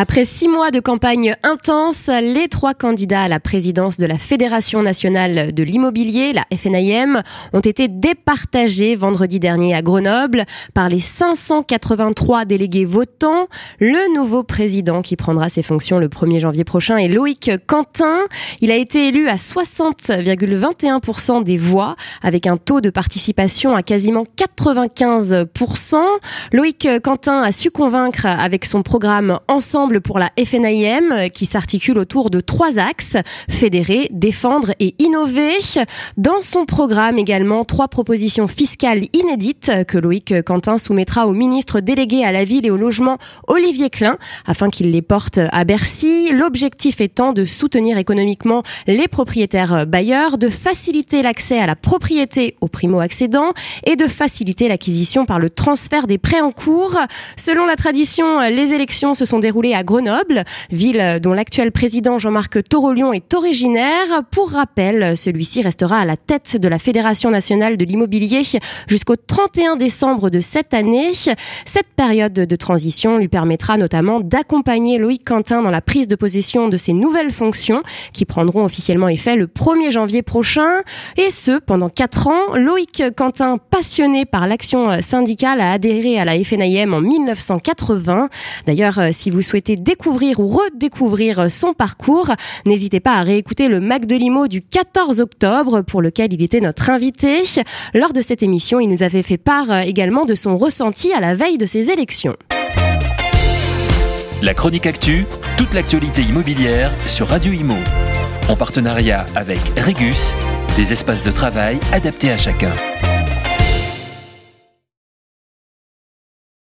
Après six mois de campagne intense, les trois candidats à la présidence de la Fédération nationale de l'immobilier, la FNIM, ont été départagés vendredi dernier à Grenoble par les 583 délégués votants. Le nouveau président qui prendra ses fonctions le 1er janvier prochain est Loïc Quentin. Il a été élu à 60,21% des voix avec un taux de participation à quasiment 95%. Loïc Quentin a su convaincre avec son programme Ensemble pour la FNIM euh, qui s'articule autour de trois axes, fédérer, défendre et innover. Dans son programme également, trois propositions fiscales inédites que Loïc Quentin soumettra au ministre délégué à la ville et au logement Olivier Klein afin qu'il les porte à Bercy. L'objectif étant de soutenir économiquement les propriétaires bailleurs, de faciliter l'accès à la propriété aux primo-accédants et de faciliter l'acquisition par le transfert des prêts en cours. Selon la tradition, les élections se sont déroulées à Grenoble, ville dont l'actuel président Jean-Marc Torolion est originaire. Pour rappel, celui-ci restera à la tête de la Fédération nationale de l'immobilier jusqu'au 31 décembre de cette année. Cette période de transition lui permettra notamment d'accompagner Loïc Quentin dans la prise de possession de ses nouvelles fonctions qui prendront officiellement effet le 1er janvier prochain. Et ce, pendant quatre ans, Loïc Quentin, passionné par l'action syndicale, a adhéré à la FNIM en 1980. D'ailleurs, si vous souhaitez découvrir ou redécouvrir son parcours, n'hésitez pas à réécouter le Mac de Limo du 14 octobre pour lequel il était notre invité. Lors de cette émission, il nous avait fait part également de son ressenti à la veille de ses élections. La chronique actu, toute l'actualité immobilière sur Radio Imo. En partenariat avec Regus, des espaces de travail adaptés à chacun.